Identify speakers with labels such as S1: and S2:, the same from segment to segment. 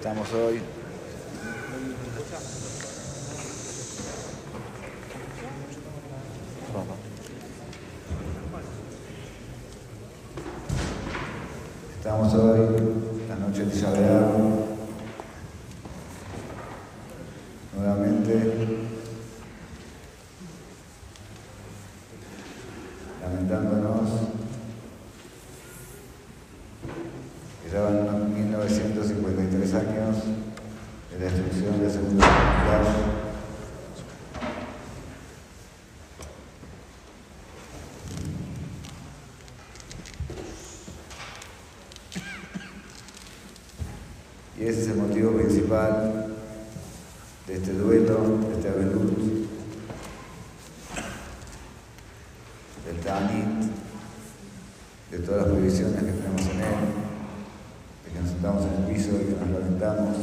S1: Estamos hoy. Estamos hoy, la noche de Shabear, nuevamente lamentándonos que ya van 1953 años de la destrucción de la Segunda Guerra Mundial. Y ese es el motivo principal de este duelo, de este Abelut, del Tanit, de todas las prohibiciones que tenemos en él, de que nos sentamos en el piso y que nos lamentamos.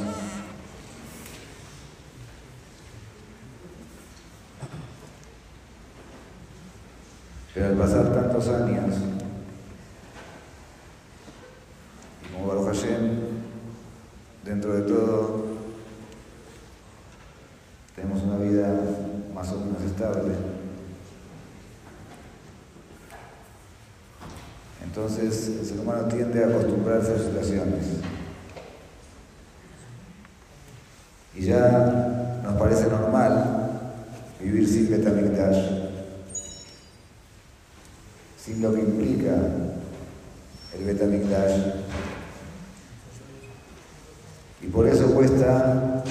S1: Pero al pasar tantos años, y como Baruch Hashem, dentro de todo, tenemos una vida más o menos estable. Entonces el ser humano tiende a acostumbrarse a situaciones. Y ya nos parece normal vivir sin Betamikdash, sin lo que implica el Betamikdash. Y por eso cuesta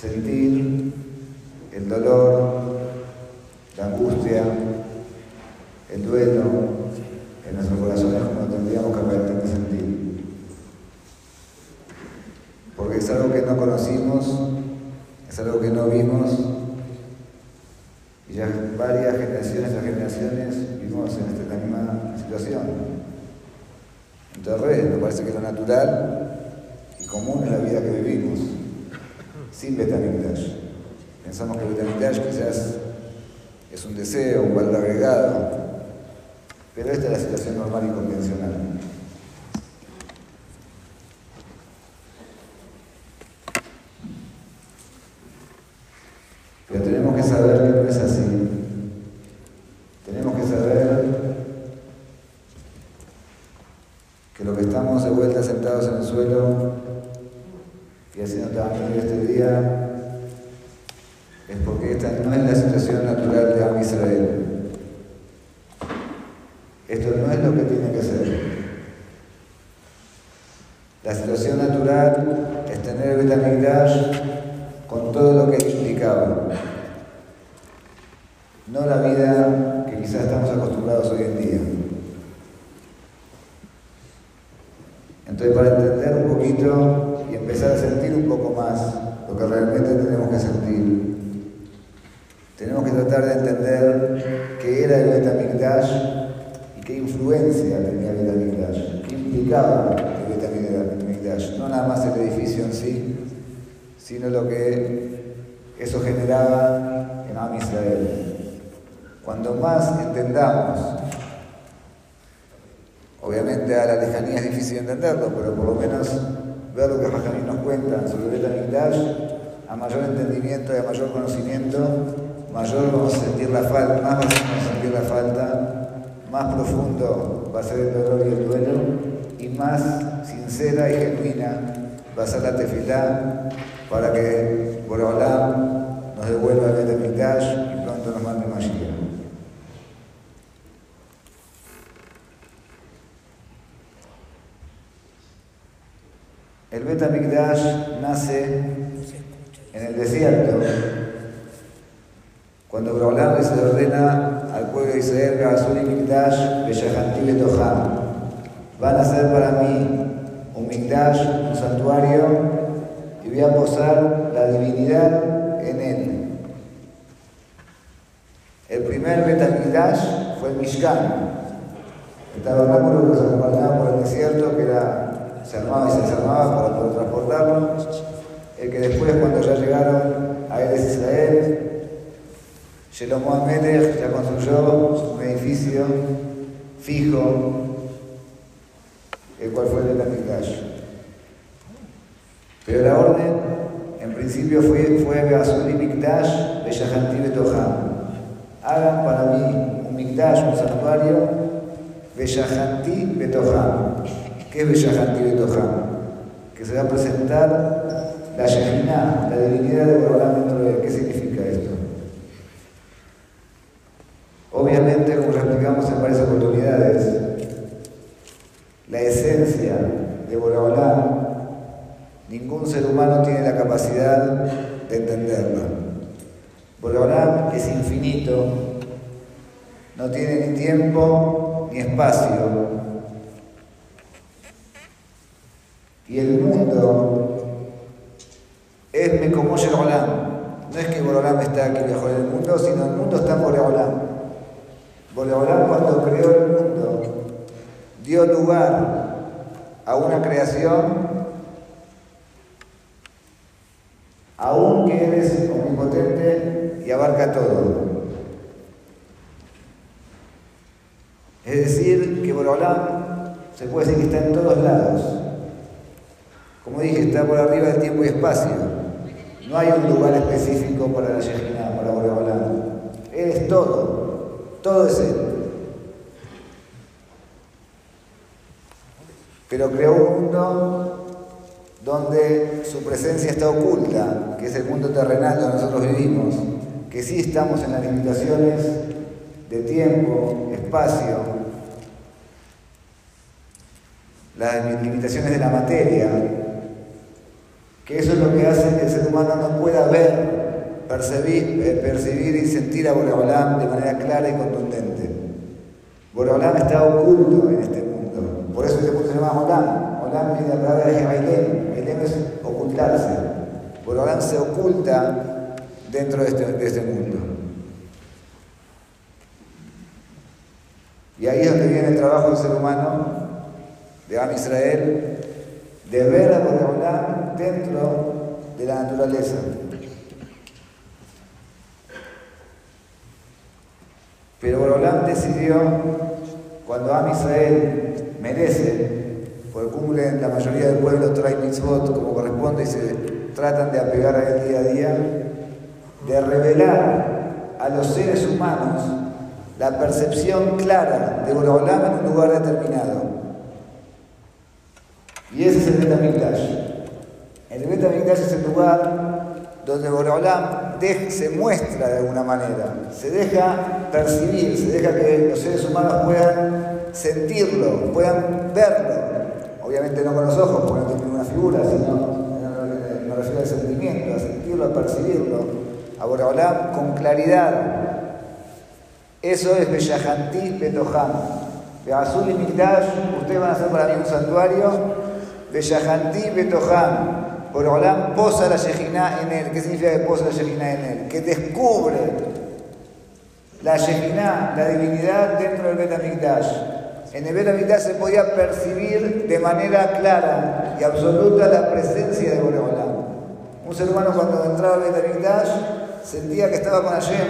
S1: sentir el dolor, la angustia, el duelo corazones como tendríamos que realmente sentir. Porque es algo que no conocimos, es algo que no vimos, y ya varias generaciones a generaciones vivimos en esta misma situación. Entonces, nos parece que lo natural y común es la vida que vivimos, sin Betamikdash. Pensamos que Betamikdash quizás es un deseo, un valor agregado, pero esta es la situación normal y convencional. Pero tenemos que saber que no es así. Tenemos que saber que lo que estamos de vuelta sentados en el suelo y haciendo también este día es porque esta no es la situación natural de Am Israel. Esto no es lo que tiene que ser. La situación natural es tener el Betamigdash con todo lo que implicaba. No la vida que quizás estamos acostumbrados hoy en día. Entonces, para entender un poquito y empezar a sentir un poco más lo que realmente tenemos que sentir, tenemos que tratar de entender qué era el Betamigdash y qué influencia tenía el Betamigdash, qué implicaba el Betamigdash. No nada más el edificio en sí, sino lo que eso generaba en Am Israel. Cuando más entendamos, obviamente a la lejanía es difícil entenderlo, pero por lo menos ver lo que Jajamín nos cuentan sobre el Betamigdash, a mayor entendimiento y a mayor conocimiento, mayor vamos a sentir la falta, más vamos a sentir la falta, más profundo va a ser el dolor y el duelo, y más sincera y genuina va a ser la tefilá para que Borolam nos devuelva el Betamigdash y pronto nos mande Mashiach. El Betamigdash nace en el desierto, cuando Borolam se le ordena pueblo de Israel, y Mikdash, Beyahanti Betoham. Van a hacer para mí un Mikdash, un santuario, y voy a posar la divinidad en él. El primer Betamigdash fue el Mishkan, el tabernáculo que se acompañaba por el desierto, que era, se armaba y se desarmaba para poder transportarlo. El que después, cuando ya llegaron a Eres Israel, Shelomo Amelech ya construyó un edificio fijo, el cual fue el Betamigdash. Pero la orden, en principio, fue, fue Beazuli Mikdash Beyahanti Betoham. Hagan para mí un Mikdash, un santuario, Beyahanti Betoham. ¿Qué es Beyahanti Betoham? Que se va a presentar la Shekinah, la divinidad de Borolán dentro de. ¿Qué significa esto? Obviamente, como lo explicamos en varias oportunidades, la esencia de Borolán Ningún ser humano tiene la capacidad de entenderlo. Boreolam es infinito, no tiene ni tiempo ni espacio. Y el mundo es me como Boreolam. No es que Boreolam está aquí mejor en el mundo, sino el mundo está en Boreolam. Boreolam cuando creó el mundo dio lugar a una creación aunque Él es omnipotente y abarca todo. Es decir, que Borolam se puede decir que está en todos lados. Como dije, está por arriba del tiempo y espacio. No hay un lugar específico para la Shejina, para Borolam. Él es todo. Todo es Él. Pero creó un mundo donde su presencia está oculta, que es el mundo terrenal donde nosotros vivimos, que sí estamos en las limitaciones de tiempo, espacio, las limitaciones de la materia, que eso es lo que hace que el ser humano no pueda ver, percibir, eh, percibir y sentir a Boreolam de manera clara y contundente. Boreolam está oculto en este mundo, por eso este mundo se llama Olam. Olam viene de la palabra de es ocultarse. Borolán se oculta dentro de este, de este, mundo. Y ahí es donde viene el trabajo del ser humano, de Am Israel, de ver a Borolán dentro de la naturaleza. Pero Borolán decidió, cuando Am Israel merece porque cumplen la mayoría del pueblo trae mitzvot como corresponde y se tratan de apegar a él día a día, de revelar a los seres humanos la percepción clara de Boreolam en un lugar determinado. Y ese es el Betamikdash. El Betamikdash es el lugar donde Boreolam se muestra de alguna manera, se deja percibir, se deja que los seres humanos puedan sentirlo, puedan verlo, obviamente no con los ojos, porque no tiene una figura, sino me refiero al sentimiento, a sentirlo, a percibirlo, a Boraholam con claridad. Eso es Bellahanti Betoham. Azul y Mikdash, ustedes van a hacer para mí un santuario. Bellahanti Betoham. Boraholam posa la Shejina en él. ¿Qué significa que posa la Shejina en él? Que descubre la Shejina, la divinidad dentro del Betamikdash. En el Betamigdash se podía percibir de manera clara y absoluta la presencia de Boreolam. Un ser humano cuando entraba al Betamigdash sentía que estaba con Hashem.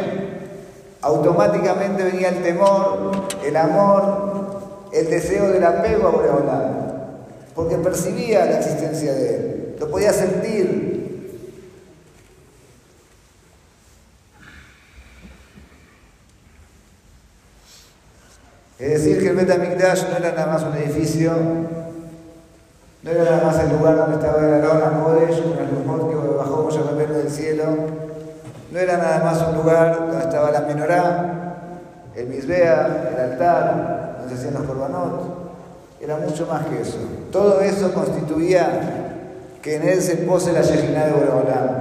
S1: Automáticamente venía el temor, el amor, el deseo del apego a Boreolam. Porque percibía la existencia de él. Lo podía sentir, Es decir, que el Betamikdash no era nada más un edificio, no era nada más el lugar donde estaba el Arona Kodesh, con el rumor que bajó Moshe del cielo, no era nada más un lugar donde estaba la menorá, el Misbea, el altar, donde se hacían los korbanot, era mucho más que eso. Todo eso constituía que en él se pose la Shejina de Boreolam.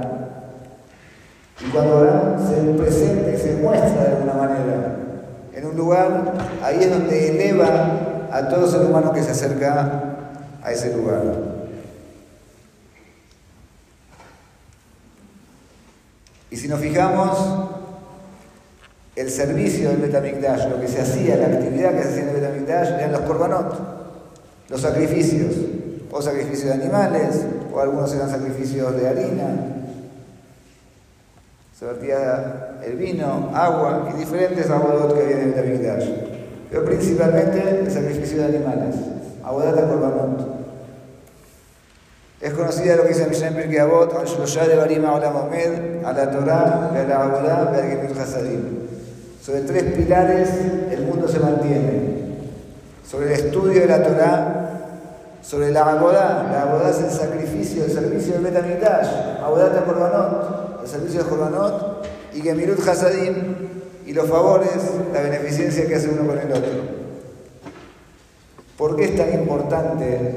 S1: Y cuando Boreolam se presenta y se muestra de alguna manera, en un lugar, ahí es donde eleva a todo ser humano que se acerca a ese lugar. Y si nos fijamos, el servicio del Betamikdash, lo que se hacía, la actividad que se hacía en el Betamikdash, eran los korbanot, los sacrificios, o sacrificios de animales, o algunos eran sacrificios de harina, se vertía el vino, agua y diferentes aguadot que había en el. Pero principalmente el sacrificio de animales, aguadata korbanot. Es conocida lo que dice Mishnah Pirkei Avot, Shloshá de Barima Olam Omed, a la Torah, a la Avodá, a la Hasadim. Sobre tres pilares el mundo se mantiene. Sobre el estudio de la Torah, sobre la Avodá. La Avodá es el sacrificio, el servicio del Betamitash. Avodá de Korbanot, el servicio de Korbanot. Y Gemirut Hasadim, y los favores, la beneficencia que hace uno con el otro. ¿Por qué es tan importante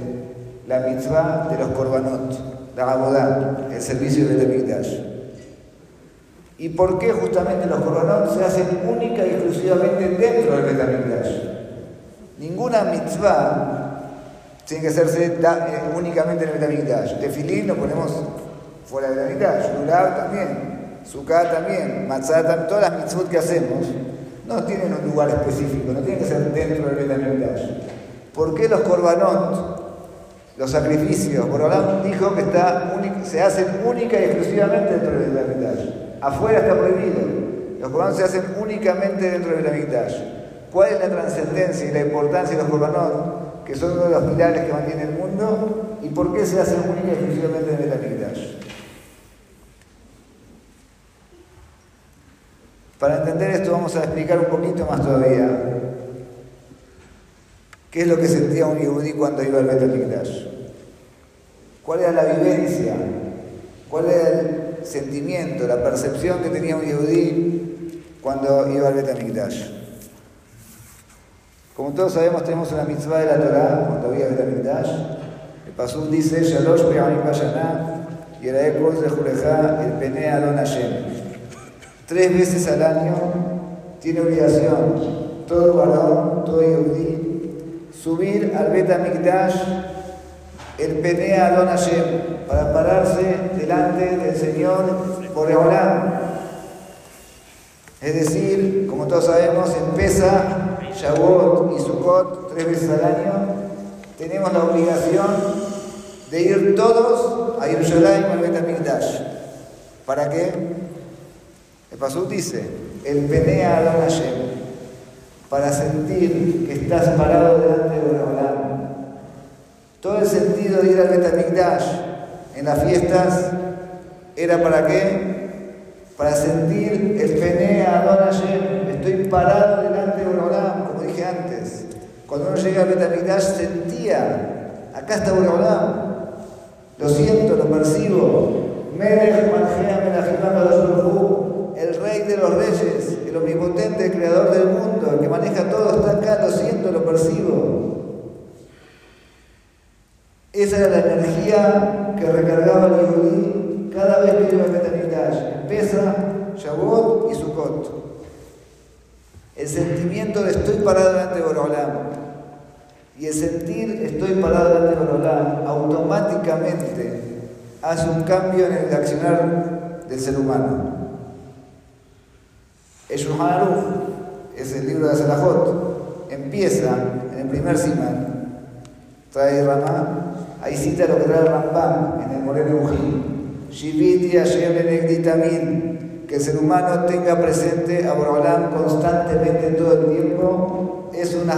S1: la mitzvah de los korbanot, la abodá, el servicio del Betamikdash? ¿Y por qué justamente los korbanot se hacen única y exclusivamente dentro del Betamikdash? Ninguna mitzvah tiene que hacerse eh, únicamente en el Betamikdash. Tefilín lo ponemos fuera del Betamikdash, Lulav también, Sukkah también, Matzah también, todas las mitzvot que hacemos no tienen un lugar específico, no tienen que ser dentro del Betamikdash. ¿Por qué los korbanot, los sacrificios? Borolán dijo que está se hacen única y exclusivamente dentro del Betamikdash. Afuera está prohibido. Los korbanot se hacen únicamente dentro del Betamikdash. ¿Cuál es la trascendencia y la importancia de los korbanot, que son uno de los pilares que mantiene el mundo? ¿Y por qué se hacen única y exclusivamente en el Betamikdash? Para entender esto vamos a explicar un poquito más todavía ¿Qué es lo que sentía un yudí cuando iba al Betamikdash? ¿Cuál era la vivencia? ¿Cuál era el sentimiento, la percepción que tenía un yudí cuando iba al Betamikdash? Como todos sabemos, tenemos una mitzvah de la Torah cuando al Betamikdash. El Pasuk dice, Shalosh Pe'anim Bayana, Yerae Kol Zehuleja, el Pene Adon Hashem. Tres veces al año tiene obligación todo varón, todo yudí, subir al Bet el Penea Don Hashem, para pararse delante del Señor por Boreolam. Es decir, como todos sabemos, empieza Shavuot y Sukkot tres veces al año. Tenemos la obligación de ir todos a Yerushalayim al Bet ¿Para qué? El Pasuk dice, el Penea Don Hashem para sentir que estás parado delante de Boreolam. Todo el sentido de ir al Betamikdash en las fiestas era para qué? Para sentir el pene a Hashem. Estoy parado delante de Boreolam, dije antes. Cuando uno llega al Betamikdash sentía, acá está Boreolam. Lo siento, lo percibo. El rey de los reyes, el omnipotente, el creador del mundo, el que maneja todo, está acá, lo siento, lo percibo. Esa era la energía que recargaba el Yehudí cada vez que iba a Betamigdash. Empieza Shavuot y Sukkot. El sentimiento de estoy parado delante de y el sentir estoy parado delante de automáticamente hace un cambio en el accionar del ser humano. El es el libro de Salahot, empieza en el primer simán, trae Ramá, ahí cita lo que trae Rambam en el Moreno Ují, Shiviti Hashem que el ser humano tenga presente a Borolam constantemente todo el tiempo, es una,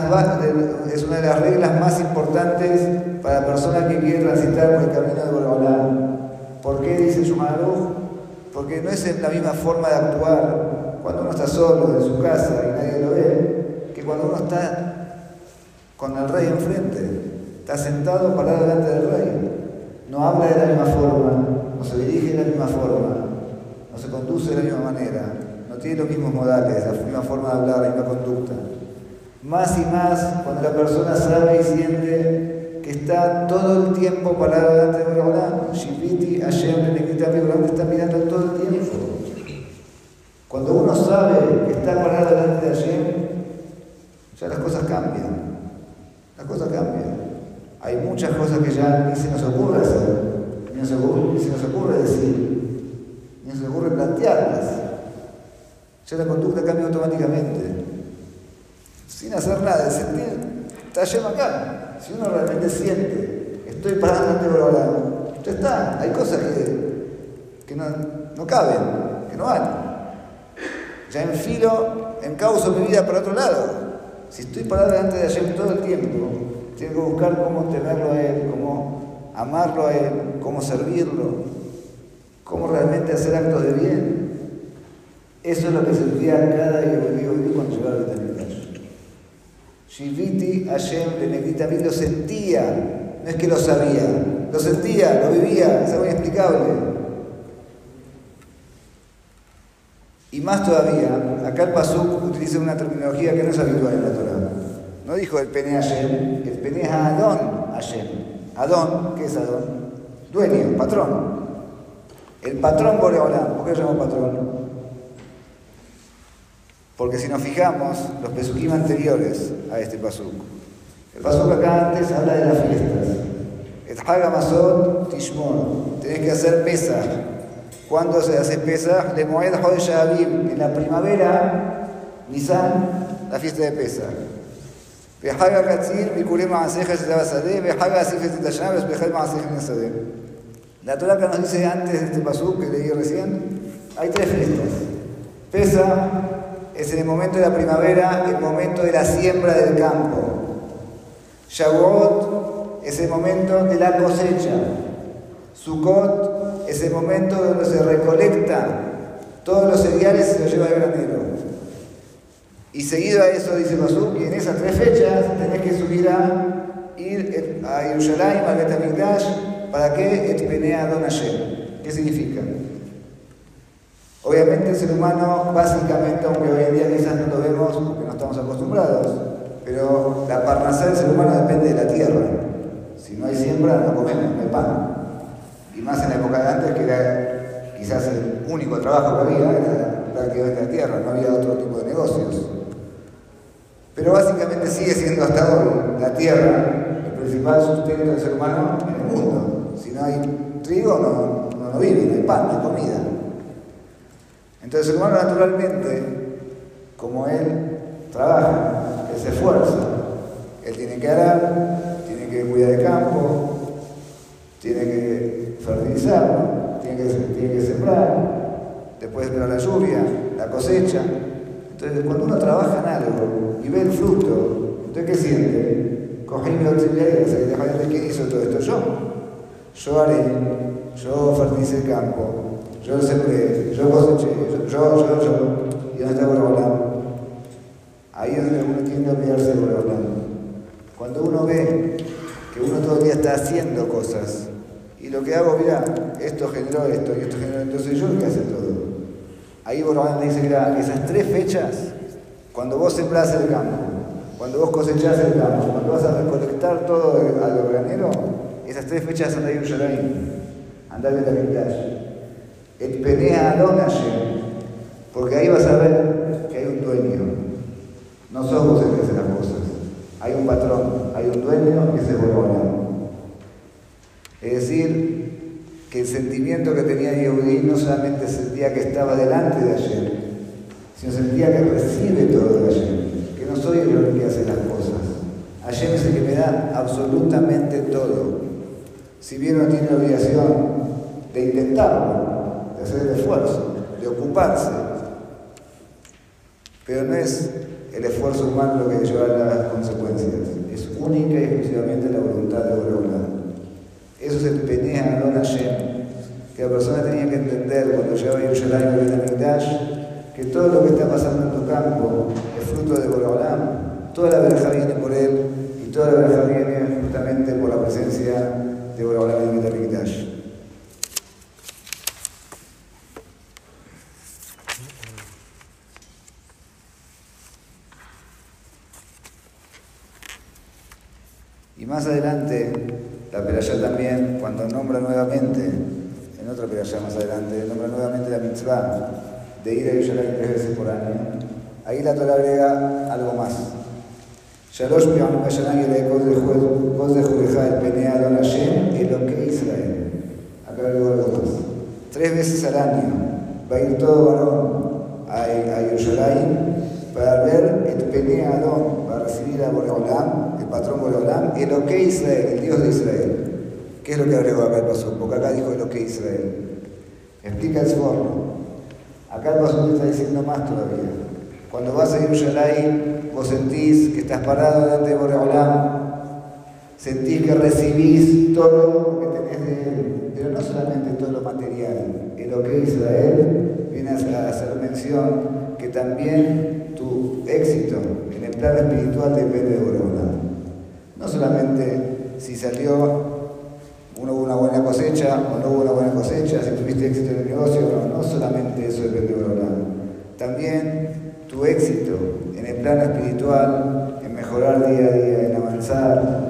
S1: es una de las reglas más importantes para la persona que quiere transitar por el camino de Borolam. ¿Por qué dice Shumaruch? Porque no es la misma forma de actuar cuando uno está solo en su casa y nadie lo ve, que cuando uno está con el rey enfrente, está sentado parado delante del rey. No habla de la misma forma, no se dirige de la misma forma, no se conduce de la misma manera, no tiene los mismos modales, la misma forma de hablar, la misma conducta. Más y más cuando la persona sabe y siente que está todo el tiempo parado delante de Borolán, Shiviti, Hashem, le está mirando todo el tiempo. Cuando uno sabe que está parado delante de Hashem, ya las cosas cambian. Las cosas cambian. Hay muchas cosas que ya ni se nos ocurre hacer, ni se, nos ocurre decir, ocurre plantearlas. Ya la conducta cambia automáticamente. Sin hacer nada, de sentir, está Hashem acá. Si uno realmente siente, estoy parado delante de Borolán, ya está. Hay cosas que, que no, no caben, que no van ya enfilo, encauzo mi vida para otro lado. Si estoy parado delante de Hashem todo el tiempo, tengo que buscar cómo tenerlo a Él, cómo amarlo a Él, cómo servirlo, cómo realmente hacer actos de bien. Eso es lo que sentía cada Yehudi cuando llegaba al Betamigdash. Shiviti Hashem Benegdita lo sentía, no es que lo sabía, lo sentía, lo vivía, es algo inexplicable. Y más todavía, acá el Pasuk utiliza una terminología que no es habitual en la Torah. No dijo el Pene Hashem, el Pene Adón Hashem. Adón, ¿qué es Adón? Dueño, patrón. El patrón Boreolán, ¿por qué lo llamo patrón? Porque si nos fijamos, los pesukim anteriores a este pasuk, el pasuk acá antes habla de las fiestas. Et Hagamazot Tishmon, tenés que hacer pesa. ¿Cuándo se hace pesa? Le Moed Yabim, en la primavera, Nisan, la fiesta de pesa. Behaga Katzir, Mikurema Aseja Shetabasadeh, Behaga Asif Shetayanab, Behel Maaseja Nesadeh. La Torah que nos dice antes de este pasú que leí recién, hay tres fiestas. Pesa es el momento de la primavera, el momento de la siembra del campo. Shavuot es el momento de la cosecha. Sukkot es el momento donde se recolecta todos los cereales y se los lleva al granero. Y seguido a eso dice Pasuk, que en esas tres fechas tenés que subir a ir a Jerusalén, al Betamigdash, ¿para qué? Etpenea Don Hashem. ¿Qué significa? Obviamente el ser humano, básicamente, aunque hoy en día quizás no lo vemos porque no estamos acostumbrados, pero la parnasá del ser humano depende de la tierra. Si no hay siembra, no comemos, no hay pan. Y más en la época de antes, que era quizás el único trabajo que había, era prácticamente la tierra, no había otro tipo de negocios. Pero básicamente sigue siendo hasta hoy la tierra el principal sustento del ser humano en el mundo. No hay trigo, no, no, vive, no hay pan, no hay comida. Entonces el humano naturalmente, como él trabaja, él se esfuerza, él tiene que arar, tiene que cuidar el campo, tiene que fertilizarlo, tiene que, sembrar, después esperar la lluvia, la cosecha. Entonces cuando uno trabaja en algo y ve el fruto, ¿usted qué siente? Cogí mi auxiliar y se ¿quién hizo todo esto? Yo. Yo haré, yo fertilicé el campo, yo sembré, yo coseché, yo, yo, yo. ¿Y dónde está Borolán? Ahí es donde uno tiende a olvidarse de Borolán. Cuando uno ve que uno todo el día está haciendo cosas, y lo que hago, mira, esto generó esto, y esto generó, entonces yo lo que hace todo. Ahí Borolán dice, mira, esas tres fechas, cuando vos sembrás el campo, cuando vos cosechás el campo, cuando vas a recolectar todo al granero, esas tres fechas de Yerushalayim, andar en la el Penea Adon Hashem, porque ahí vas a ver que hay un dueño. No sos vos el que hace las cosas. Hay un patrón, hay un dueño que se vuelve Es decir, que el sentimiento que tenía Yehudi no solamente sentía que estaba delante de Hashem, sino sentía que recibe todo de Hashem, que no soy el que hace las cosas. Hashem es el que me da absolutamente todo. Si bien no tiene la obligación de intentarlo, de hacer el esfuerzo, de ocuparse. Pero no es el esfuerzo humano lo que lleva a las consecuencias, es única y exclusivamente la voluntad de Boreola. Eso se empeña a Don Hashem, que la persona tenía que entender cuando llegaba Yerushalayim y Dash, que todo lo que está pasando en tu campo es fruto de Boreolam, toda la verja viene por él y toda la verja viene justamente por la presencia de Boreolam en el Dash. más adelante, la Perashá también, cuando nombra nuevamente, en otra Perashá más adelante, nombra nuevamente la mitzvah de ir a Yerushalayim tres veces por año, ahí la Torah agrega algo más. שלוש פעמים בשנה יראה כל זכורך el פני אדון השם אלוקי Israel. Acá agrego algo más. Tres veces al año va a ir todo varón a, a Yerushalayim para ver el Pene Adón, para recibir a Boreolam, el patrón Boreolam, el OK Israel, el Dios de Israel. ¿Qué es lo que agregó acá el paso? Porque acá dijo el OK Israel. Explica el forno. Acá el paso está diciendo más todavía. Cuando vas a Yerushalayim, vos sentís que estás parado delante de Boreolam, sentís que recibís todo lo que tenés de Él, pero no solamente todo lo material. En lo que Israel viene a hacer mención que también tu éxito en el plano espiritual depende de Borona. No solamente si salió uno hubo una buena cosecha o no hubo una buena cosecha, si tuviste éxito en el negocio, no, no solamente eso depende de Borona. También tu éxito el plano espiritual, en mejorar día a día, en avanzar,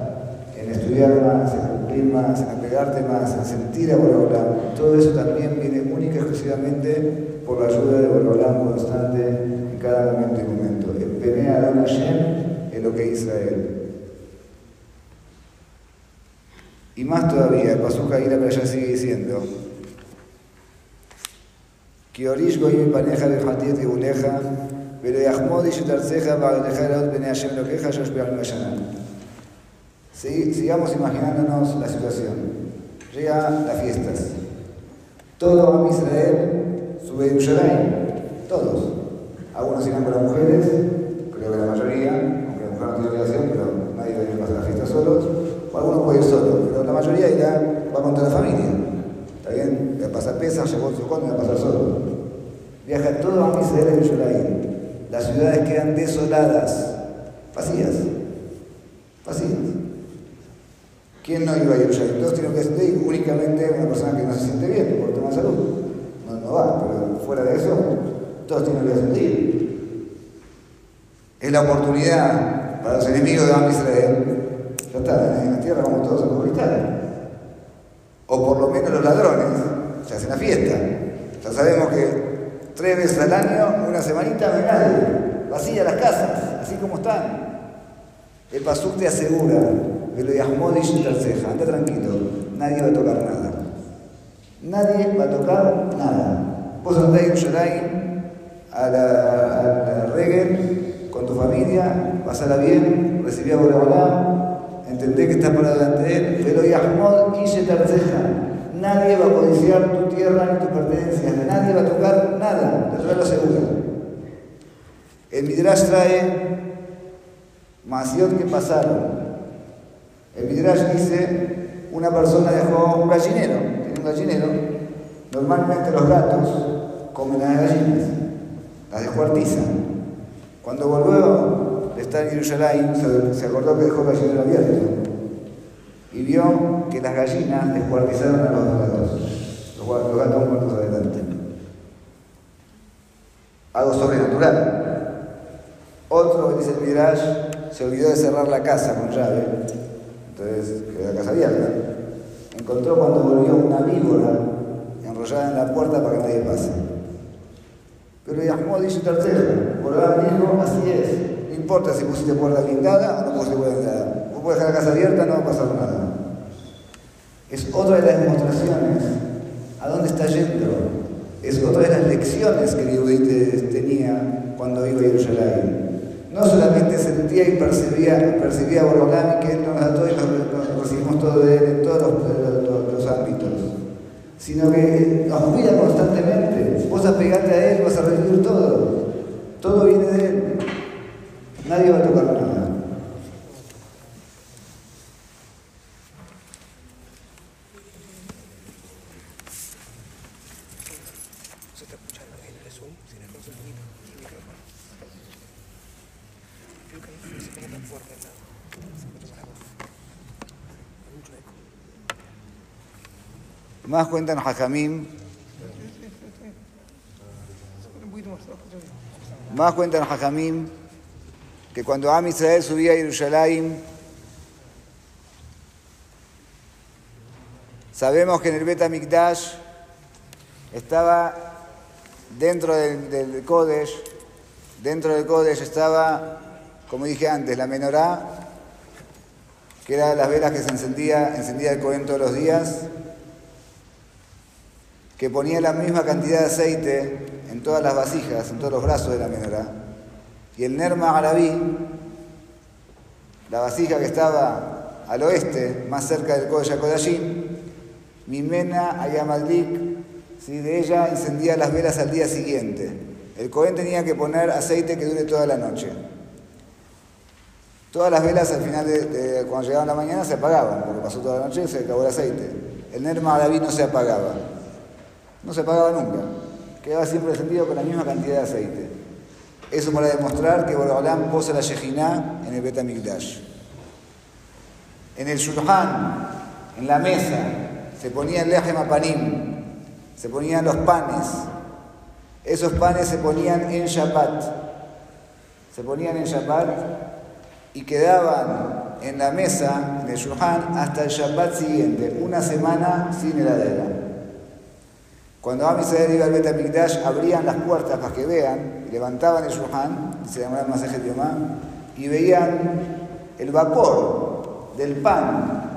S1: estudiar más, en cumplir más, en apegarte más, en sentir a Borolam, todo eso también viene única y exclusivamente por la ayuda de Borolam constante en cada momento y momento. El Penea Adon Hashem es lo que Israel. Y más todavía, el Pasuk ahí la playa sigue diciendo, pero yahmod y shetarceja ba'aleja elot bene Hashem lo be'al sigamos imaginándonos la situación. Llega las fiestas. Todo a Israel sube a Yerushalayim. Todos. Algunos irán con las mujeres, creo que la mayoría, aunque la mujer no tiene obligación, pero nadie debe pasar la fiesta solos. O algunos pueden ir solos, pero la mayoría irá, va con toda la familia. ¿Está bien? Va a pasar llevó su y va a pasar solo. Viaja todo a Israel a Yerushalayim. Las ciudades quedan desoladas, vacías. Vacías. ¿Quién no iba a Yerushalayim? Todos tienen que sentir únicamente una persona que no se siente bien por tema de salud. No, no va, pero fuera de eso, todos tienen que sentir. Es la oportunidad para los enemigos de Am Israel. Ya está, en la tierra vamos todos a conquistar. O por lo menos los ladrones se hacen la fiesta. Ya sabemos que tres veces al año, una semanita, no hay nadie. Vacía las casas, así como están. El Pasuk te asegura anda tranquilo, nadie va a tocar nada. Nadie va a tocar nada. Vos andás en Yerushalayim a la, reggae con tu familia, pasala bien, recibí a Boreolá, entendé que estás parado delante de él, pero Yahmod y. Nadie va a codiciar tu tierra ni tus pertenencias, nadie va a tocar nada, la lo asegura. El Midrash trae Masiot que pasaron el Midrash dice, una persona dejó un gallinero, tiene un gallinero, normalmente los gatos comen las gallinas, las descuartizan. Cuando volvió de estar en Jerusalén, se acordó que dejó el gallinero abierto y vio que las gallinas descuartizaron a los gatos, los gatos muertos adelante. Algo sobrenatural. Otro, dice el Midrash, se olvidó de cerrar la casa con llave entonces quedó la casa abierta. Encontró cuando volvió una víbora enrollada en la puerta para que nadie pase. Pero Yahmud dice tercero, por dijo, así es. No importa si pusiste puerta blindada o no pusiste puerta blindada. Vos puedes dejar la casa abierta, no va a pasar nada. Es otra de las demostraciones a dónde está yendo. Es otra de las lecciones que Dios tenía cuando iba a Jerusalén no solamente sentía y percibía, percibía a que Él nos da todo y nos, recibimos todo de Él en todos los, ámbitos, sino que nos cuida constantemente. Vos apegate a Él, vas a recibir todo. Todo viene de Él. Nadie va a tocar nada. Más cuentan Jajamim. Que cuando Am Israel subía a Jerusalén, sabemos que en el Bet Mikdash estaba dentro del, Kodesh, dentro del Kodesh estaba, como dije antes, la menorá, que era las velas que se encendía, encendía el Cohen todos los días, que ponía la misma cantidad de aceite en todas las vasijas, en todos los brazos de la menorá. Y el Nerma Arabí, la vasija que estaba al oeste, más cerca del Kodesh Kodashim, Mimena Ayamaldik, ¿sí? de ella encendía las velas al día siguiente. El Cohen tenía que poner aceite que dure toda la noche. Todas las velas al final de, cuando llegaban la mañana se apagaban, porque pasó toda la noche y se acabó el aceite. El Ner David no se apagaba. No se apagaba nunca. Quedaba siempre encendido con la misma cantidad de aceite. Eso para demostrar que Borobalán posa la Shejiná en el Betamikdash. En el Shulhan, en la mesa, se ponía el lejem panim, se ponían los panes. Esos panes se ponían en Shabbat. Se ponían en Shabbat y quedaban en la mesa, en el Shulhan, hasta el Shabbat siguiente, una semana sin heladera. Cuando Am iba al Betamikdash, abrían las puertas para que vean, levantaban el Shulhan, se llamaba Masaje Yomá, y veían el vapor del pan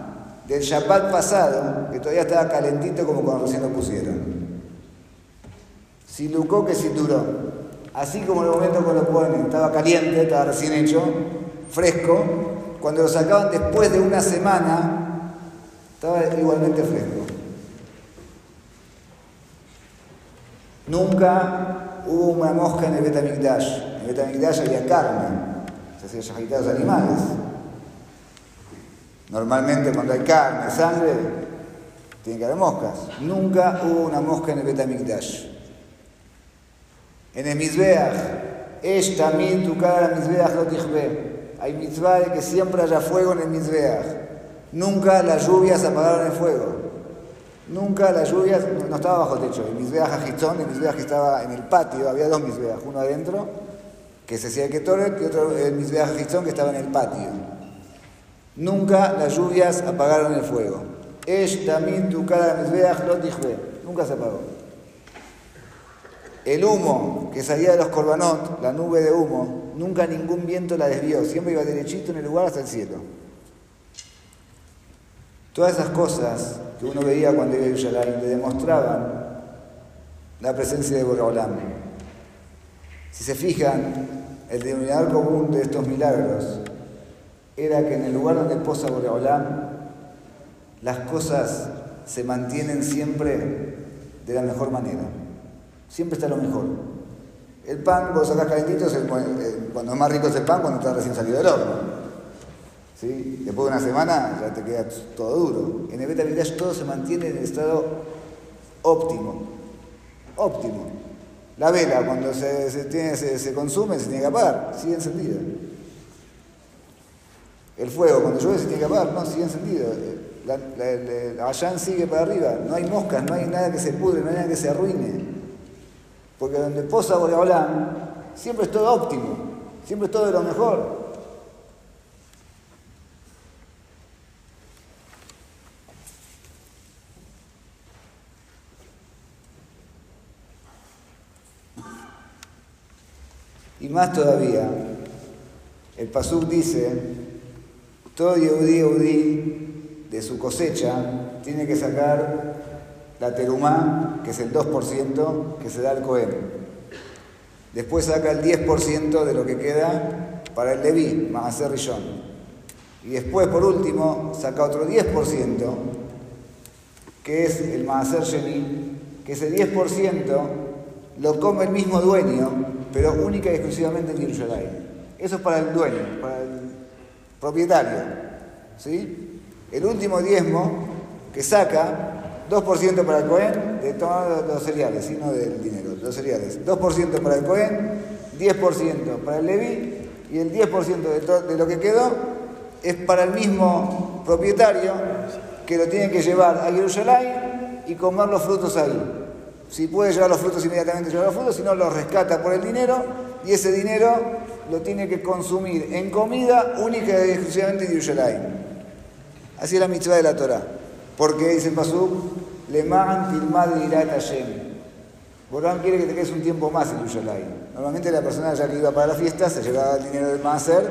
S1: del Shabbat pasado, que todavía estaba calentito como cuando recién lo pusieron. Si lucó que cinturó. Así como en el momento que lo ponen estaba caliente, estaba recién hecho, fresco, cuando lo sacaban después de una semana, estaba igualmente fresco. Nunca hubo una mosca en el Betamikdash. En el Betamikdash había carne, se hacían los animales. Normalmente cuando hay carne, sangre, tiene que haber moscas. Nunca hubo una mosca en el Betamikdash. En el Mizbeach, Esh también tu cara Mizbeach lo Hay mitzvah que siempre haya fuego en el Mizbeach. Nunca las lluvias apagaron el fuego. Nunca las lluvias, no estaba bajo techo. El Mizbeach Ajitón, el Mizbeach que estaba en el patio, había dos Mizbeach, uno adentro, que se hacía el Ketoret, y otro el Mizbeach Ajitón que estaba en el patio. Nunca las lluvias apagaron el fuego. Esh también tu cara Nunca se apagó. El humo que salía de los corbanot, la nube de humo, nunca ningún viento la desvió. Siempre iba derechito en el lugar hasta el cielo. Todas esas cosas que uno veía cuando iba a Yerushalayim le demostraban la presencia de Boraholam. Si se fijan, el denominador común de estos milagros era que en el lugar donde posa Boreolam, las cosas se mantienen siempre de la mejor manera. Siempre está lo mejor. El pan, vos sacás calentito, cuando es más rico es el pan, cuando está recién salido del horno. Después de una semana ya te queda todo duro. En el Beta todo se mantiene en el estado óptimo. Óptimo. La vela, cuando se, se, se consume, se tiene que apagar, sigue encendida. El fuego, cuando llueve se tiene que apagar, no, sigue encendido. La, la, sigue para arriba, no hay moscas, no hay nada que se pudre, no hay nada que se arruine. Porque donde posa Boreolán, siempre es todo óptimo, siempre es todo de lo mejor. Más todavía, el Pasuk dice todo Yehudi Yehudi de su cosecha tiene que sacar la terumá, que es el 2% que se da al Cohen. Después saca el 10% de lo que queda para el Leví, Mahaser Rishon. Y después, por último, saca otro 10%, que es el Mahaser Sheni, que ese 10% lo come el mismo dueño, pero única y exclusivamente en Yerushalayim. Eso es para el dueño, para el propietario. ¿sí? El último diezmo que saca, 2% para el Cohen de todos los cereales, sino del dinero, los cereales. 2% para el Cohen, 10% para el Levi y el 10% de, lo que quedó es para el mismo propietario que lo tiene que llevar a Jerusalén y comer los frutos ahí. Si puede llevar los frutos inmediatamente, lleva los frutos, si no, los rescata por el dinero y ese dinero lo tiene que consumir en comida única y exclusivamente en Yerushalayim. Así es la mitzvah de la Torah. Porque dice el Pasuk, le ma'an tilmad irat Hashem. Borán quiere que te quedes un tiempo más en Yerushalayim. Normalmente la persona ya que iba para la fiesta se llevaba el dinero del Maaser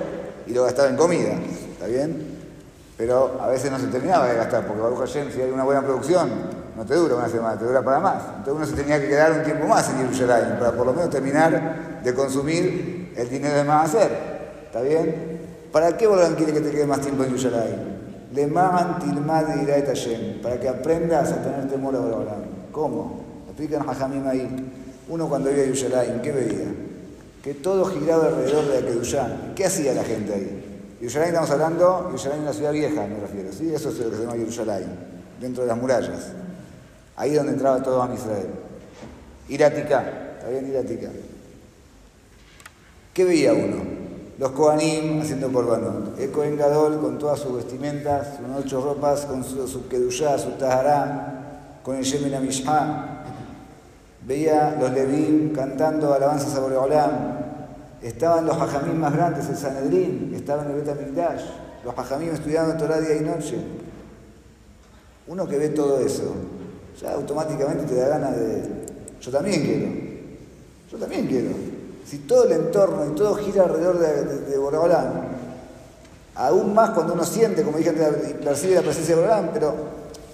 S1: y lo gastaba en comida. ¿Está bien? Pero a veces no se terminaba de gastar, porque Baruch Hashem, si hay una buena producción, no te dura una semana, te dura para más. Entonces uno se tenía que quedar un tiempo más en Yerushalayim para por lo menos terminar de consumir el dinero de hacer. ¿Está bien? ¿Para qué Borán quiere que te quede más tiempo en Yerushalayim? Le de Hashem, para que aprendas a tener temor a Borán. ¿Cómo? Explican a Jamim ahí. Uno cuando iba a Yerushalayim, ¿qué veía? Que todo giraba alrededor de la Kedushá. ¿Qué hacía la gente ahí? Yerushalayim estamos hablando, Yerushalayim es una ciudad vieja, me refiero, ¿sí? Eso es lo que se llama Yerushalayim, dentro de las murallas. Ahí donde entraba todo a Israel. Iratica, está bien Iratica. ¿Qué veía uno? Los Kohanim haciendo korbanot. El Kohen Gadol con todas sus vestimentas, sus ocho ropas, con su, su kedushá, su tahará, con el Yemen Amishá. Veía los Levim cantando alabanzas a Boreolam. Estaban los hajamim más grandes, el Sanedrín, estaban el Bet los hajamim estudiando Torah día y noche. Uno que ve todo eso, ya automáticamente te da ganas de... Yo también quiero, yo también quiero. Si todo el entorno y todo gira alrededor de, de, aún más cuando uno siente, como dije antes, percibe la presencia de Boreolán, pero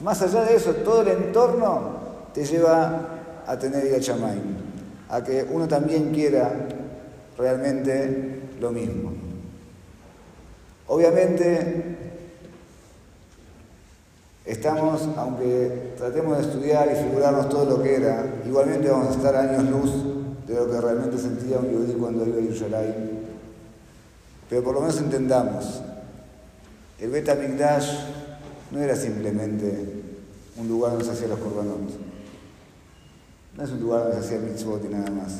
S1: más allá de eso, todo el entorno te lleva a tener ir a Chamay, a que uno también quiera realmente lo mismo. Obviamente, estamos, aunque tratemos de estudiar y figurarnos todo lo que era, igualmente vamos a estar años luz de lo que realmente sentía un judío cuando iba a Yerushalayim. Pero por lo menos entendamos, el Bet Mikdash no era simplemente un lugar donde se hacían los korbanot. No es un lugar donde se hacía mitzvot y nada más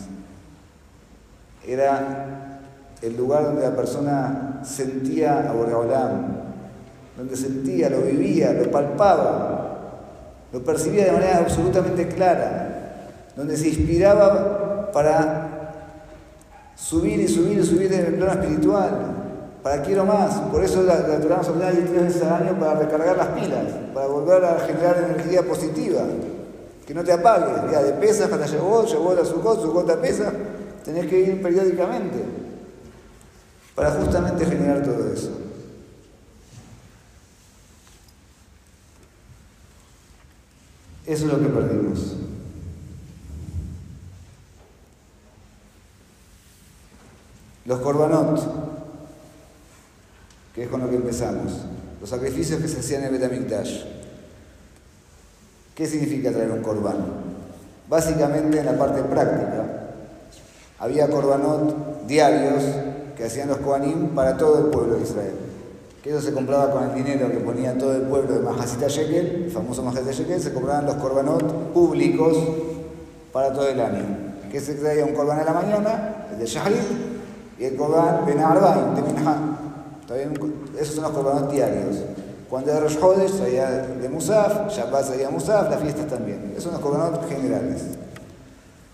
S1: era el lugar donde la persona sentía a Boreolam, donde sentía, lo vivía, lo palpaba, lo percibía de manera absolutamente clara, donde se inspiraba para subir y subir y subir en el plano espiritual, para quiero más. Por eso la, la Torah nos tres veces al año para recargar las pilas, para volver a generar energía positiva, que no te apague. Ya, de pesas hasta llegó, llegó a su su gota pesa, Tenés que ir periódicamente para justamente generar todo eso. Eso es lo que perdimos. Los korbanot, que es con lo que empezamos, los sacrificios que se hacían en el Betamikdash. ¿Qué significa traer un korban? Básicamente en la parte práctica, había korbanot diarios que hacían los Kohanim para todo el pueblo de Israel. Que eso se compraba con el dinero que ponía todo el pueblo de Mahasita Shekel, el famoso Mahasita Shekel, se compraban los korbanot públicos para todo el año. Que se traía un korban a la mañana, el de Shahrit, y el korban Ben Arbaim, de Minha. Esos son los korbanot diarios. Cuando era Rosh Hodesh, salía de Musaf, Shabbat salía Musaf, las fiestas también. Esos son los korbanot generales.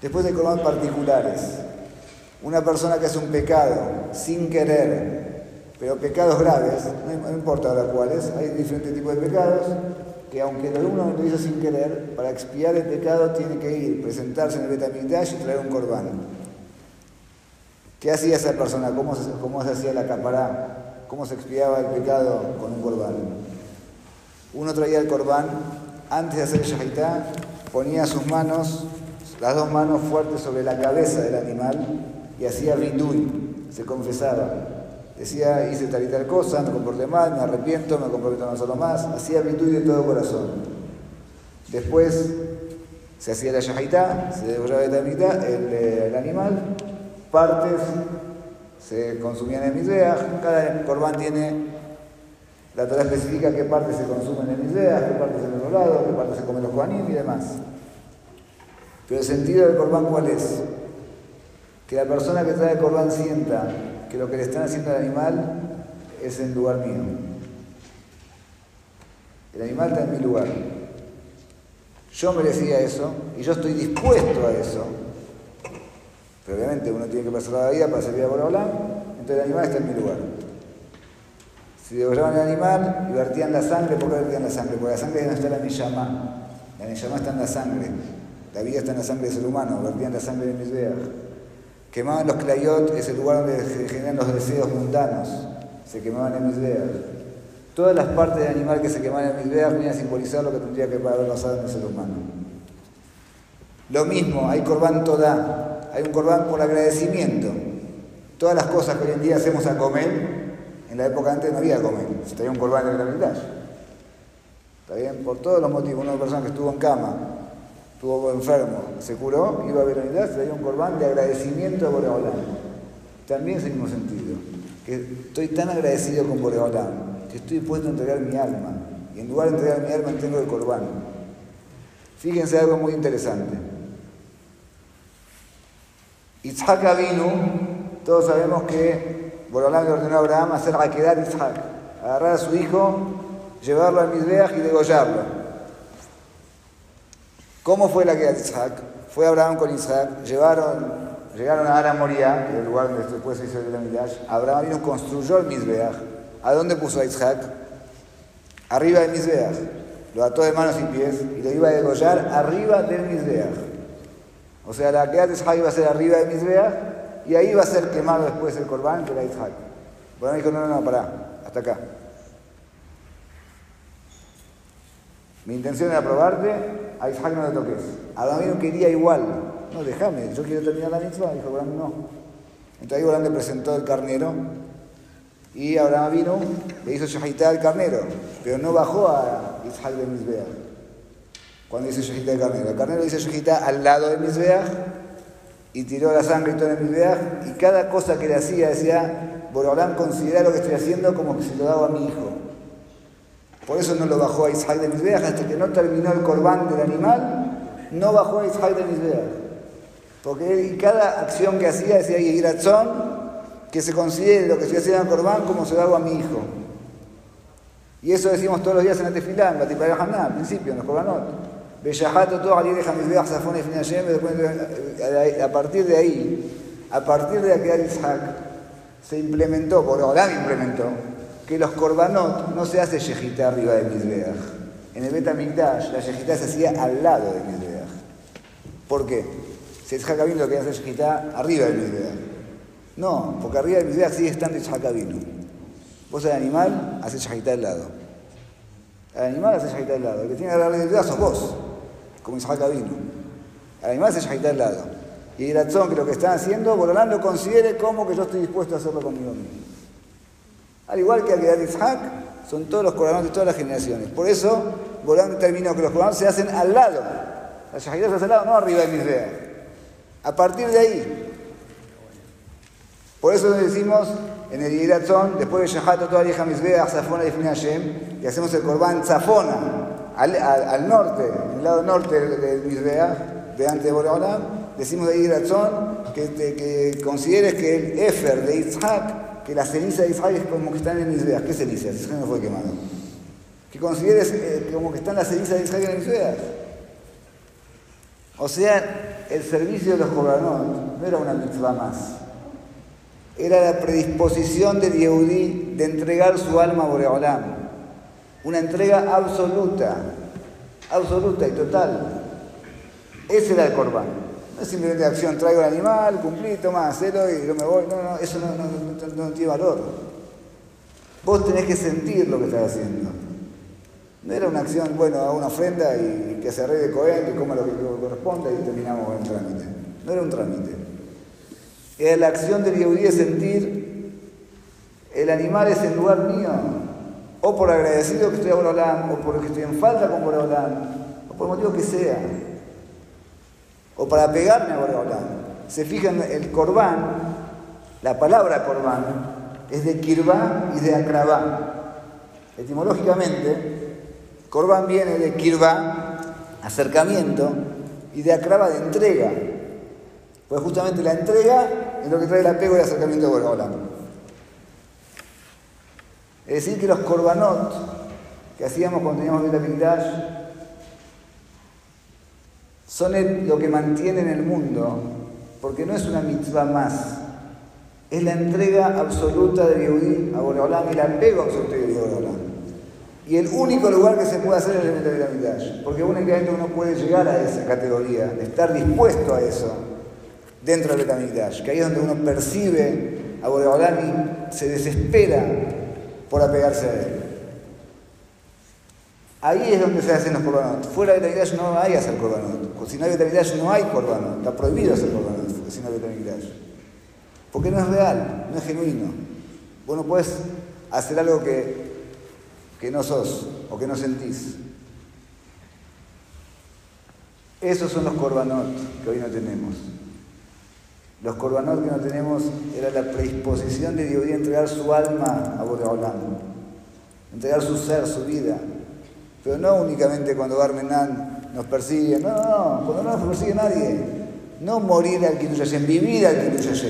S1: Después hay korbanot particulares. Una persona que hace un pecado sin querer, pero pecados graves, no, importa ahora cuáles, hay diferentes tipos de pecados, que aunque uno lo hizo sin querer, para expiar el pecado tiene que ir, presentarse en el Betamigdash y traer un corbán. ¿Qué hacía esa persona? ¿Cómo se, cómo se hacía la capará? ¿Cómo se expiaba el pecado con un corbán? Uno traía el corbán, antes de hacer el shahitá, ponía sus manos, las dos manos fuertes sobre la cabeza del animal y hacía vidui, se confesaba. Decía, hice tal y tal cosa, me comporté mal, me arrepiento, me comprometo a no hacerlo más. Hacía vidui de todo corazón. Después se hacía la yajitá, se degollaba el, eh, el animal, partes se consumían en miseas, cada corbán tiene la Torah especifica qué partes se consumen en miseas, qué partes en el lado, qué partes se comen los coanim y demás. Pero el sentido del corbán cuál es? que la persona que trae el corbán sienta que lo que le están haciendo al animal es en lugar mío. El animal está en mi lugar. Yo merecía eso y yo estoy dispuesto a eso. Pero obviamente uno tiene que pasar la vida para servir a Borolán, entonces el animal está en mi lugar. Si degollaban el animal y vertían la sangre, ¿por qué vertían la sangre? Porque la sangre no está en la Neyamá. La Neyamá está en la sangre. La vida está en la sangre del ser humano, vertían la sangre de mis veas. Quemaban los clayot, es el lugar donde se generan los deseos mundanos. Se quemaban en mis veas. Todas las partes del animal que se quemaban en mis veas venían a simbolizar lo que tendría que haber pasado en el ser humano. Lo mismo, hay corbán toda, hay un corbán por agradecimiento. Todas las cosas que hoy en día hacemos a comer, en la época antes no había comer, se traía un corbán en mitad. ¿Está bien? Por todos los motivos. Una persona que estuvo en cama, estuvo enfermo, se curó, iba a ver unidad, se traía un corbán de agradecimiento a Boreolán. También es el mismo sentido. que estoy tan agradecido con Boreolam, que estoy dispuesto a entregar mi alma, y en lugar de entregar mi alma entrego el corbán. Fíjense algo muy interesante. Isaac vino, todos sabemos que Boreolam le ordenó a Abraham hacer Akedat Isaac, agarrar a su hijo, llevarlo al Mizbeach y degollarlo. ¿Cómo fue la Akedat Isaac? Fue Abraham con Isaac, llevaron Llegaron a Ara Moria, que es el lugar donde después se hizo el Midrash. Abraham vino, construyó el Mizbeach. ¿A dónde puso a Isaac? Arriba del Mizbeach. Lo ató de manos y pies y lo iba a degollar arriba del Mizbeach. O sea, la queda de Isaac iba a ser arriba del Mizbeach y ahí iba a ser quemado después el corbán que era Isaac. Bueno, dijo, no, no, no, pará, hasta acá. Mi intención era probarte, a Isaac no le toques. Abraham quería igual. No, déjame, yo quiero terminar la mitzvah. Dijo Abraham, no. Entonces ahí Abraham le presentó el carnero y Abraham vino, le hizo shahitá al carnero, pero no bajó a Isaac de Mizbeach. Cuando dice shahitá al carnero, el carnero dice shahitá al lado de Mizbeach y tiró la sangre y todo en Mizbeach y cada cosa que le hacía decía, Abraham considera lo que estoy haciendo como que se lo daba a mi hijo. Por eso no lo bajó a Isaac de Mizbeach hasta que no terminó el corbán del animal, no bajó a Isaac de Mizbeach. Porque cada acción que hacía decía Yiratzón, que se considere lo que estoy haciendo en Corbán como se hago a mi hijo. Y eso decimos todos los días en la tefilá, en Batipaya Haná, al principio, en los Corbanot. todo a partir de ahí, a partir de aquel Isaac, se implementó, por Olam implementó, que los Corbanot no se hace yejita arriba de Mizbeach. En el Betamikdash, la yejita se hacía al lado de Mizbeach. ¿Por qué? Si es Jacabino lo que hace Shejitá arriba del Mizbeach. No, porque arriba del Mizbeach sigue estando Jacabino. Vos al animal haces Shejitá al lado. Al animal haces Shejitá al lado. El que tiene que darle el sos vos, como Jacabino. Al animal hace Shejitá al lado. Y el razón que lo que están haciendo, Borolán lo considere como que yo estoy dispuesto a hacerlo conmigo mismo. Al igual que Akedat Ishak, son todos los coronados de todas las generaciones. Por eso, Borolán determinó que los coronados se hacen al lado. La Shahidá se hace al lado, no arriba del Mizbeach. A partir de ahí, por eso decimos en el Yiratzón, después de Shahat toda vieja Mizbeach, Zafona y Hashem, y hacemos el Corbán Zafona, al, norte, en el lado norte del Mizbeach, delante de Boreolam, decimos de Yiratzón que, que consideres que el Efer de Isaac, que la ceniza de Isaac es como que está en el Mizbeach. ¿Qué ceniza? Isaac no fue quemado. Que consideres eh, como que está en la ceniza de Isaac en el Mizbeach. O sea, el servicio de los Jobanot no era una mitzvah más. Era la predisposición de Yehudi de entregar su alma a Boreolam. Una entrega absoluta, absoluta y total. Ese era el corbán. No es simplemente acción, traigo el animal, cumplí, toma, hacelo y yo me voy. No, no, eso no, no tiene valor. Vos tenés que sentir lo que estás haciendo. No era una acción, bueno, a una ofrenda y que se arregle Cohen, que coma lo que corresponde y terminamos con el trámite. No era un trámite. Era la acción del Yehudí de sentir el animal es el lugar mío, o por agradecido que estoy a Borolán, o porque estoy en falta con Borolán, o por el motivo que sea, o para pegarme a Borolán. Se fijan, el corbán, la palabra corbán, es de kirvá y de acrabá. Etimológicamente, Corban viene de kirba, acercamiento, y de akraba de entrega. Pues justamente la entrega es lo que trae el apego y el acercamiento de Boreolam. Es decir, que los korbanot que hacíamos cuando teníamos la Mikdash son lo que mantienen el mundo, porque no es una mitzvah más, es la entrega absoluta de Yehudi a Boreolam, el apego absoluto de Boreolam. Y el único lugar que se puede hacer es el de Midrash, porque únicamente uno puede llegar a esa categoría, estar dispuesto a eso dentro del Betamigdash, que ahí es donde uno percibe a Boreolam se desespera por apegarse a él. Ahí es donde se hacen los korbanot. Fuera de Betamigdash no hay hacer korbanot. Si no hay Betamigdash no hay korbanot. Está prohibido hacer korbanot si no hay Betamigdash. Porque no es real, no es genuino. Vos no puedes hacer algo que que no sos o que no sentís. Esos son los corbanot que hoy no tenemos. Los corbanot que no tenemos era la predisposición de Dios a entregar su alma a Boreolam, entregar su ser, su vida. Pero no únicamente cuando Barmenán nos persigue, no, no, no, cuando no nos persigue nadie. No morir al Kiddush vivir al Kiddush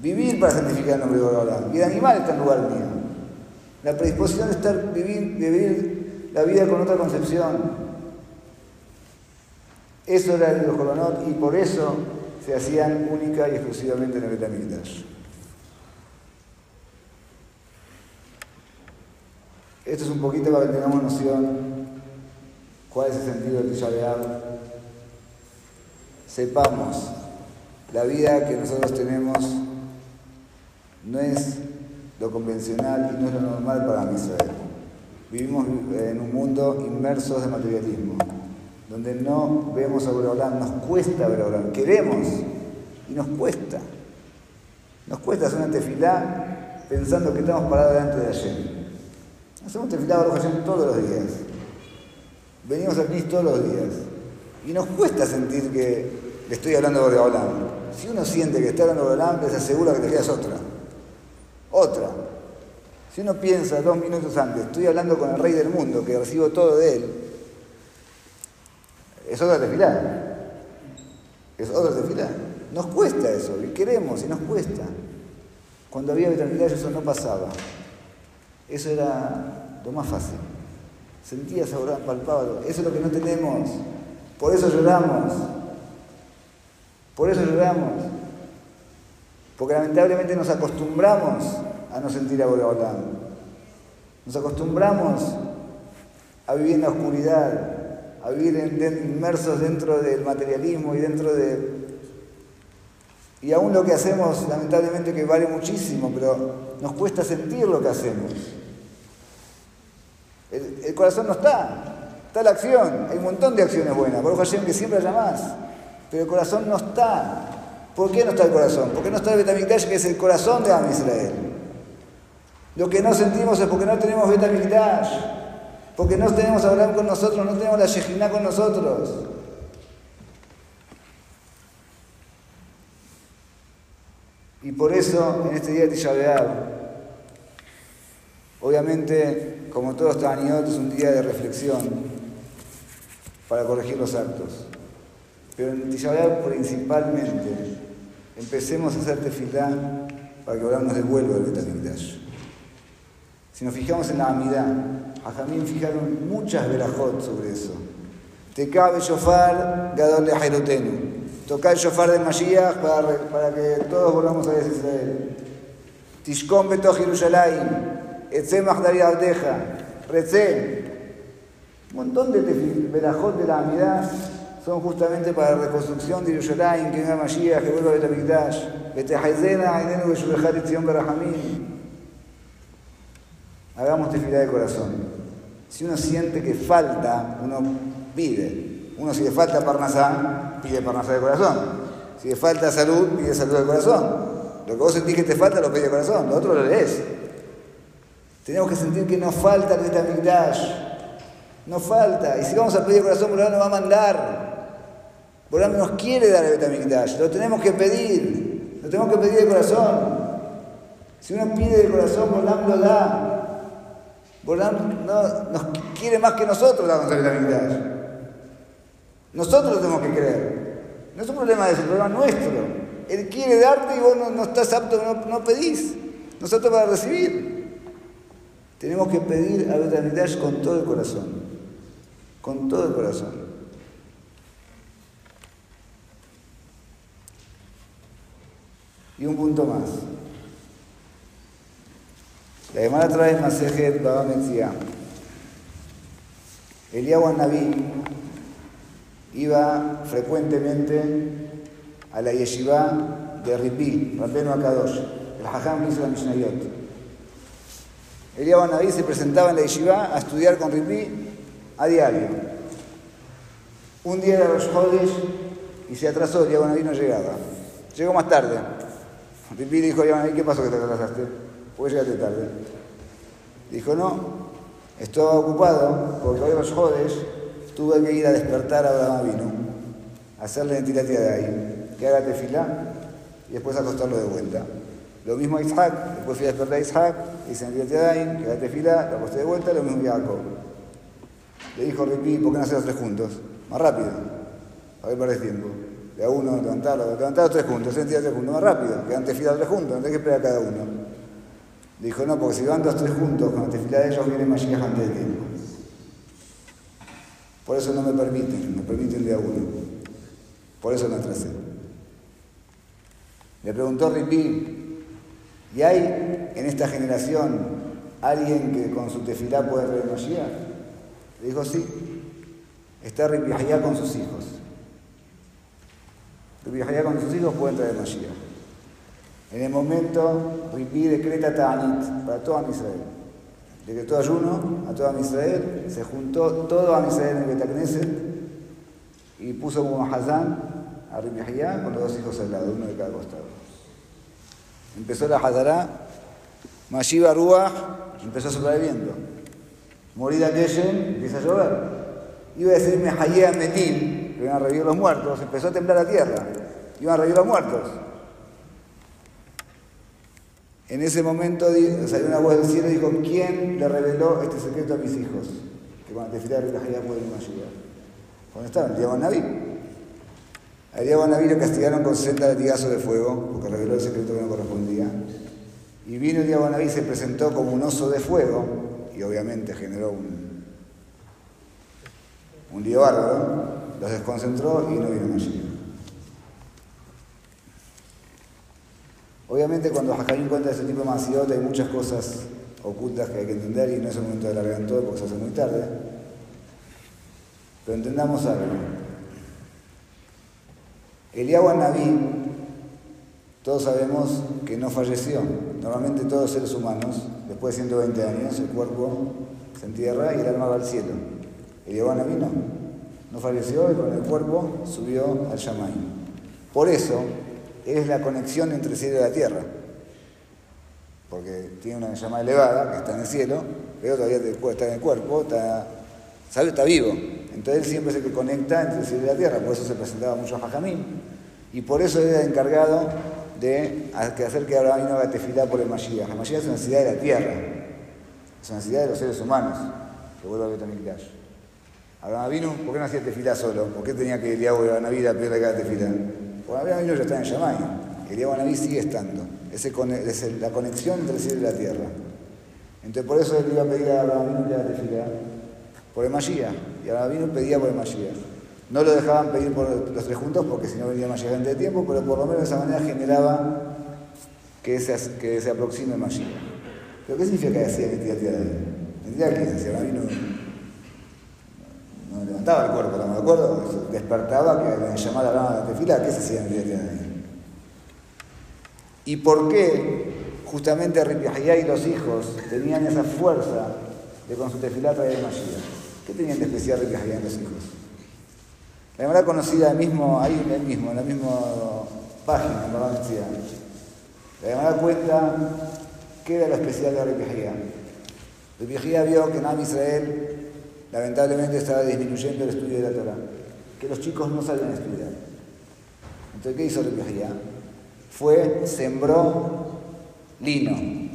S1: Vivir para santificar el nombre de Boreolam. Y el animal está en lugar mío. La predisposición de estar, vivir, vivir la vida con otra concepción. Eso era el Corbanot y por eso se hacían única y exclusivamente en el Betamigdash. Esto es un poquito para que tengamos noción cuál es el sentido del Tisha Sepamos, la vida que nosotros tenemos no es lo convencional y no es lo normal para Israel. Vivimos en un mundo inmerso de materialismo donde no vemos a Boreolam, nos cuesta a queremos y nos cuesta. Nos cuesta hacer una tefilá pensando que estamos parados delante de Hashem. Hacemos tefilá Hashem todos los días. Venimos aquí todos los días. Y nos cuesta sentir que le estoy hablando a Boreolam. Si uno siente que está hablando a Boreolam, les asegura que te quedas otra. Otra. Si uno piensa dos minutos antes, estoy hablando con el rey del mundo, que recibo todo de él, es otra tefilá. Es otra tefilá. Nos cuesta eso, y queremos, y nos cuesta. Cuando había Betamigdash eso no pasaba. Eso era lo más fácil. Sentías, ahora palpaba. Eso es lo que no tenemos. Por eso lloramos. Por eso lloramos. Porque lamentablemente nos acostumbramos a no sentir a. Nos acostumbramos a vivir en la oscuridad, a vivir inmersos dentro del materialismo y dentro de... Y aún lo que hacemos, lamentablemente que vale muchísimo, pero nos cuesta sentir lo que hacemos. El, corazón no está, está la acción, hay un montón de acciones buenas, por Hashem que siempre haya más, pero el corazón no está. ¿Por qué no está el corazón? Porque no está el Betamikdash, que es el corazón de Am Israel. Lo que no sentimos es porque no tenemos Betamikdash. Porque no tenemos a Abraham con nosotros, no tenemos la Shejina con nosotros. Y por eso, en este día de Tisha obviamente, como todos Taniyot, es un día de reflexión para corregir los actos. Pero en Tisha principalmente, empecemos a hacer tefilá para que Abraham nos devuelva el Betamikdash. Si nos fijamos en la amidad, Ajamín fijaron muchas verajot sobre eso. Te cabe shofar, gadol de Jairotenu. Toca el shofar del Mashiach para, para que todos volvamos a Israel. Tishkom beto Jerusalén. Etzemach dari Abdeja. Recé. Un montón de verajot de la amidad son justamente para la reconstrucción de Jerusalén, que venga Mashiach, que vuelva a Betamikdash. Betehayzena, Ainenu, Beshubejar, Etzion, Berajamín. Hagamos tefilá de corazón. Si uno siente que falta, uno pide. Uno si le falta parnasá, pide parnasá de corazón. Si le falta salud, pide salud de corazón. Lo que vos sentís que te falta, lo pide de corazón. Lo otro lo lees. Tenemos que sentir que nos falta el Betamigdash. Nos falta. Y si vamos a pedir de corazón, Borán nos va a mandar. Borán nos quiere dar el Betamigdash. Lo tenemos que pedir. Lo tenemos que pedir de corazón. Si uno pide de corazón, Borán lo da. Borán no, nos quiere más que nosotros la responsabilidad. Nosotros lo tenemos que creer. No es un problema de ese, problema nuestro. Él quiere darte y vos no, estás apto, no, no, pedís. Nosotros para recibir. Tenemos que pedir a Betamigdash con todo el corazón. Con todo el corazón. Y un punto más. La Gemara trae Masejet Baba Metzia. Eliyahu Naví iba frecuentemente a la yeshiva de Ripi, Rabbenu Akadosh, el Hajam que hizo la Mishnayot. Eliyahu Naví se presentaba en la yeshiva a estudiar con Ripi a diario. Un día era los Jodes y se atrasó, Eliyahu Naví no llegaba. Llegó más tarde. Ripi dijo, Eliyahu Naví, ¿qué pasó que te atrasaste? ¿Puedes llegar tarde? Dijo, no, estaba ocupado porque hoy los jodes tuve que ir a despertar a Abraham vino, hacerle la de ahí, que haga tefilá y después acostarlo de vuelta. Lo mismo a Isaac, después fui a despertar a Isaac, hice en el Yadayim, que te fila, lo acosté de vuelta, lo mismo a Jacob. Le dijo Ripi, ¿por qué no hacer los tres juntos? Más rápido, a ver perder tiempo. De a uno, levantarlo, levantar los tres juntos, sentía tres juntos, más rápido, que antes fila tres juntos, no hay que esperar a cada uno. Le dijo, no, porque si van los tres juntos, con la fila de ellos viene Mashiach antes de tiempo. Por eso no me permiten, me permiten de a uno. Por eso me atrasé. Le preguntó Ripi, ¿y hay en esta generación alguien que con su tefilá puede Mashiach? Le dijo, sí. Está Ripi allá con sus hijos. Ripi allá con sus hijos puede traer Mashiach. En el momento, Ripi decreta Ta'anit para toda Israel decretó ayuno a toda Israel, se juntó todo a Israel en Betacneset y puso como Hazán a Ribihiyá con los dos hijos al lado, uno de cada costado. Empezó la Hazará, Mashiva Ruach, empezó a soplar el viento. Morida Geshen, empieza a llover. Iba a decirme Hayea Metil, que iban a revivir los muertos, empezó a temblar la tierra, iban a revivir los muertos. En ese momento salió una voz del cielo y dijo, ¿quién le reveló este secreto a mis hijos? Que cuando te de la pueden ayudar. ¿Dónde estaban? El diablo Naví. Al diablo Naví lo castigaron con 60 latigazos de fuego, porque reveló el secreto que no correspondía. Y vino el diablo Naví y se presentó como un oso de fuego, y obviamente generó un, un lío los desconcentró y no vino Mashiach. Obviamente cuando Jajamín cuenta ese tipo de masiot hay muchas cosas ocultas que hay que entender y no es el momento de alargar en todo porque se hace muy tarde. Pero entendamos algo. Eliyahu Naví, todos sabemos que no falleció. Normalmente todos los seres humanos, después de 120 años, el cuerpo se entierra y el alma va al cielo. Eliyahu Naví no. No falleció y con el cuerpo subió al Yamay. Por eso, es la conexión entre el cielo y la tierra. Porque tiene una llama elevada que está en el cielo, pero todavía está en el cuerpo, está, está vivo. Entonces él siempre es el que conecta entre el cielo y la tierra, por eso se presentaba mucho a Jajamín. Y por eso era encargado de hacer que Abraham no haga tefilá por el Mashiach. El Mashiach es una necesidad de la tierra, es una necesidad de los seres humanos, que vuelva a Betamikdash. Abraham vino, ¿por qué no hacía tefilá solo? ¿Por qué tenía que ir a la vida a pedirle cada tefilá? Bueno, Abraham vino ya está en Yamai. Elías Naví sigue estando. Es la conexión entre el cielo y la tierra. Entonces por eso él iba a pedir a Abraham la tefila por el Mashiach. Y Abraham pedía por el Mashiach. No lo dejaban pedir por los tres juntos porque si no venía Mashiach antes de tiempo, pero por lo menos de esa manera generaba que se, que se aproxime Mashiach. ¿Pero qué significa que hacía que tira tierra de él? Tendría que si Abraham levantaba el cuerpo, no me acuerdo, despertaba que me llamaba la tefila, ¿qué se hacía en el de ¿Y por qué justamente Ripiahayá y los hijos tenían esa fuerza de con su tefilá traer Mashiach? ¿Qué tenían de especial Ripiahayá y los hijos? La verdad conocida mismo, ahí en el mismo, en la misma página, en la decía. La llamada cuenta qué era lo especial de Ripiahayá. Ripiahayá vio que en Israel lamentablemente estaba disminuyendo el estudio de la Torah, que los chicos no sabían estudiar. Entonces, ¿qué hizo Rebijía? Fue, sembró lino.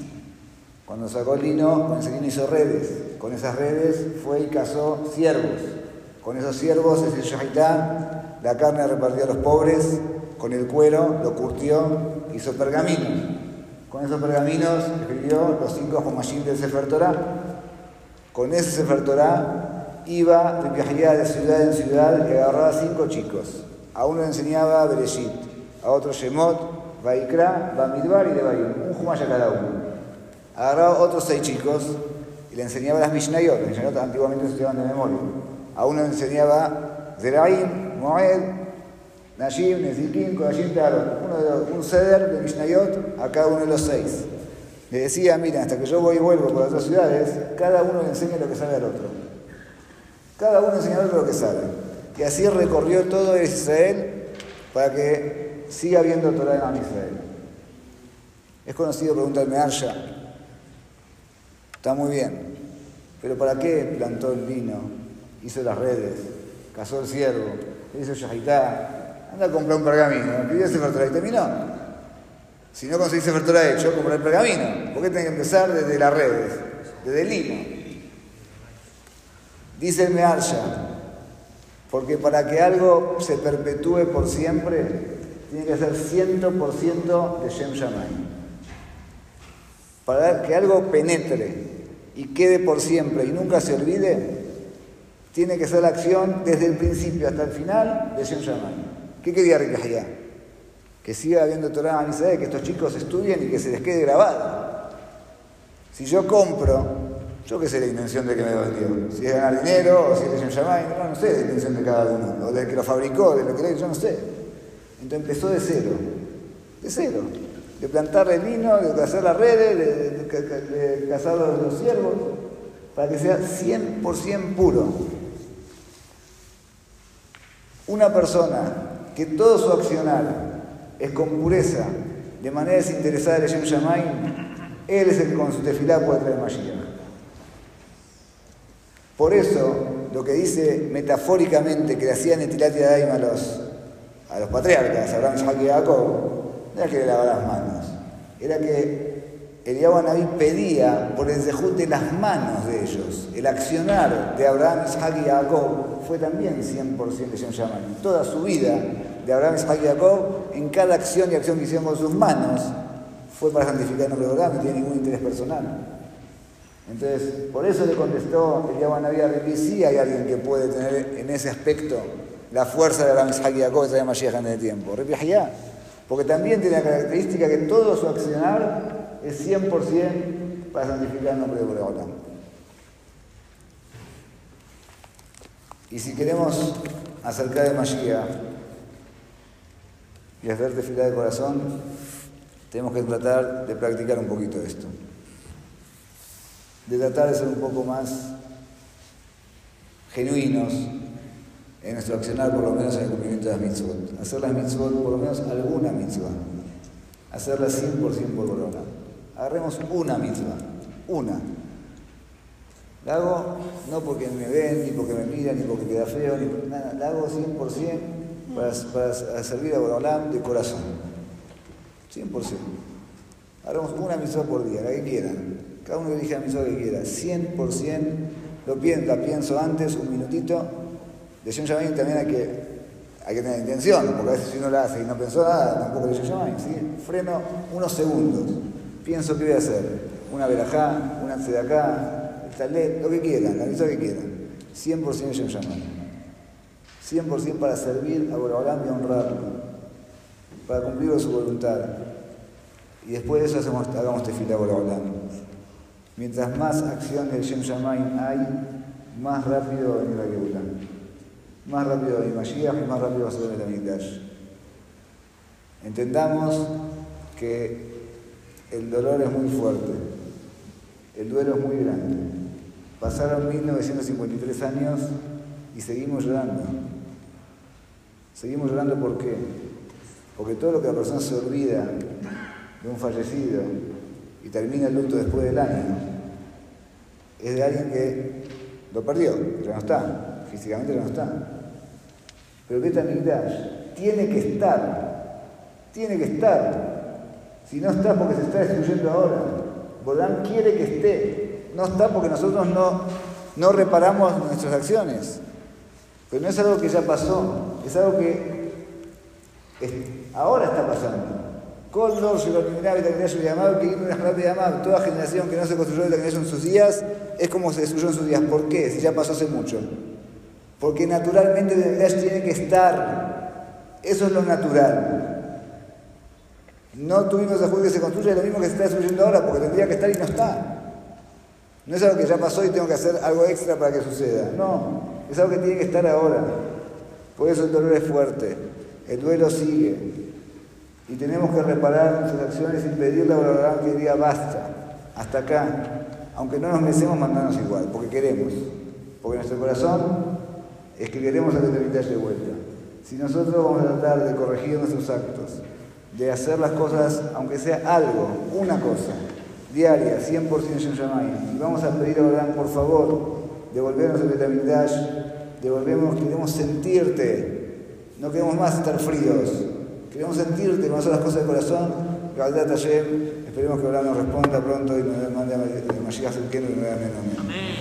S1: Cuando sacó lino, con ese lino hizo redes. Con esas redes fue y cazó ciervos. Con esos ciervos, ese shahitá, la carne repartió a los pobres, con el cuero lo curtió, hizo pergaminos. Con esos pergaminos escribió los cinco Jomashim del Sefer Torah con ese Sefer Torah iba viajaría de ciudad en ciudad y agarraba cinco chicos. A uno le enseñaba Bereshit, a otro Shemot, Vaikra, Bamidbar y Devarim, un Jumaya cada uno. Agarraba otros seis chicos y le enseñaba las Mishnayot, las Mishnayot antiguamente se estudiaban de memoria. A uno le enseñaba Zeraim, Moed, Nashim, Nezikim, Kodashim, Tarot. un ceder de Mishnayot a cada uno de los seis le decía, mira, hasta que yo voy y vuelvo por otras ciudades, cada uno le enseña lo que sabe al otro. Cada uno enseña al otro lo que sabe. Y así recorrió todo Israel para que siga habiendo Torah en Israel. Es conocido, preguntarme Arsha. Está muy bien. Pero ¿para qué plantó el vino? Hizo las redes, cazó el ciervo, hizo Shahitá, anda a comprar un pergamino, pidió ese y terminó. Si no conseguís Sefer Torah hecho, comprar el pergamino. ¿Por qué tenés que empezar desde las redes? Desde el limo. Dice el Mearsha, porque para que algo se perpetúe por siempre, tiene que ser 100% de Shem Shammai. Para que algo penetre y quede por siempre y nunca se olvide, tiene que ser la acción desde el principio hasta el final de Shem Shammai. ¿Qué quería Rikahia? Que siga habiendo Torah en Israel, que estos chicos estudien y que se les quede grabado. Si yo compro, yo qué sé la intención de que me vendió. Si es ganar dinero o si es Shem no, no sé la intención de cada uno, o del que lo fabricó, de lo que le yo no sé. Entonces empezó de cero, de cero de plantar el vino, de hacer las redes, de, cazar los ciervos, para que sea 100% puro. Una persona que todo su accionar es con pureza, de manera desinteresada de Shem Shammai, él es el con su tefilá puede traer Mashiach. Por eso, lo que dice metafóricamente que le hacían Etilat y Adaim a los, a los patriarcas, Abraham, Isaac y Jacob, no era que le lavara las manos, era que Eliyahu Naví pedía por el zehut las manos de ellos. El accionar de Abraham, Isaac y Jacob fue también 100% de Shem Shammai. Toda su vida de Abraham, Isaac y Jacob, en cada acción y acción que hicieron con sus manos, fue para santificar el nombre de Abraham, no tiene ningún interés personal. Entonces, por eso le contestó Eliyahu Naví a Ripi, sí hay alguien que puede tener en ese aspecto la fuerza de y Jacob, que se llama en el tiempo. Ripi porque también tiene la característica que todo su accionar es 100% para santificar el nombre de Boreolam. Y si queremos acercar de Mashiach y hacer fila de corazón, tenemos que tratar de practicar un poquito esto. De tratar de ser un poco más genuinos, en nuestro accionar, por lo menos en el cumplimiento de las mitzvot. Hacer las mitzvot, por lo menos alguna mitzvah. Hacerlas 100% por corona. Agarremos una mitzvah, una. La hago no porque me ven, ni porque me miran, ni porque queda feo, ni nada. La hago 100% para, para servir a Borolam de corazón. 100%. Haremos una mitzvah por día, la que quieran. Cada uno elige la mitzvah que quiera. 100%. Lo pienso, la pienso antes, un minutito, de Shem también hay que, hay que tener intención, porque a veces si uno la hace y no pensó nada, tampoco de Shem ¿sí? Freno unos segundos, pienso qué voy a hacer, una verajá, una acá, el talet, lo que quieran, la misa que quieran, 100% de Shem 100% para servir a Borobalam y honrarlo, para cumplir su voluntad. Y después de eso hacemos, hagamos a Borobalam. Mientras más acción del Shem hay, más rápido a la Geulá más rápido de Mashiach y más rápido va a ser el Amigdash. Entendamos que el dolor es muy fuerte, el duelo es muy grande. Pasaron 1953 años y seguimos llorando. Seguimos llorando ¿por? Porque todo lo que la persona se olvida de un fallecido termina el luto después del año es de alguien que lo perdió, que no está, físicamente no está. Pero Betamigdash tiene que estar, tiene que estar. Si no está porque se está destruyendo ahora, Bodán quiere que esté. No está porque nosotros no, no reparamos nuestras acciones. Pero no es algo que ya pasó, es algo que ahora está pasando. Condor, que toda generación que no se construyó la en sus días es como se destruyó en sus días. ¿Por qué? Si ya pasó hace mucho. Porque naturalmente el tiene que estar. Eso es lo natural. No tuvimos a que se construya lo mismo que se está destruyendo ahora, porque tendría que estar y no está. No es algo que ya pasó y tengo que hacer algo extra para que suceda. No, es algo que tiene que estar ahora. Por eso el dolor es fuerte. El duelo sigue. Y tenemos que reparar nuestras acciones y pedirle a la que diga basta, hasta acá. Aunque no nos merecemos mandarnos igual, porque queremos. Porque nuestro corazón es que queremos a que de vuelta. Si nosotros vamos a tratar de corregir nuestros actos, de hacer las cosas, aunque sea algo, una cosa, diaria, 100% Shem y vamos a pedir a Abraham, por favor, devolvernos el Betamigdash, devolvemos, queremos sentirte, no queremos más estar fríos, Queremos sentirte, conocer las cosas del corazón. Galdea Tayem, esperemos que ahora nos responda pronto y nos mande a eh, Mashiach Zulkenu y nuevamente. Amén.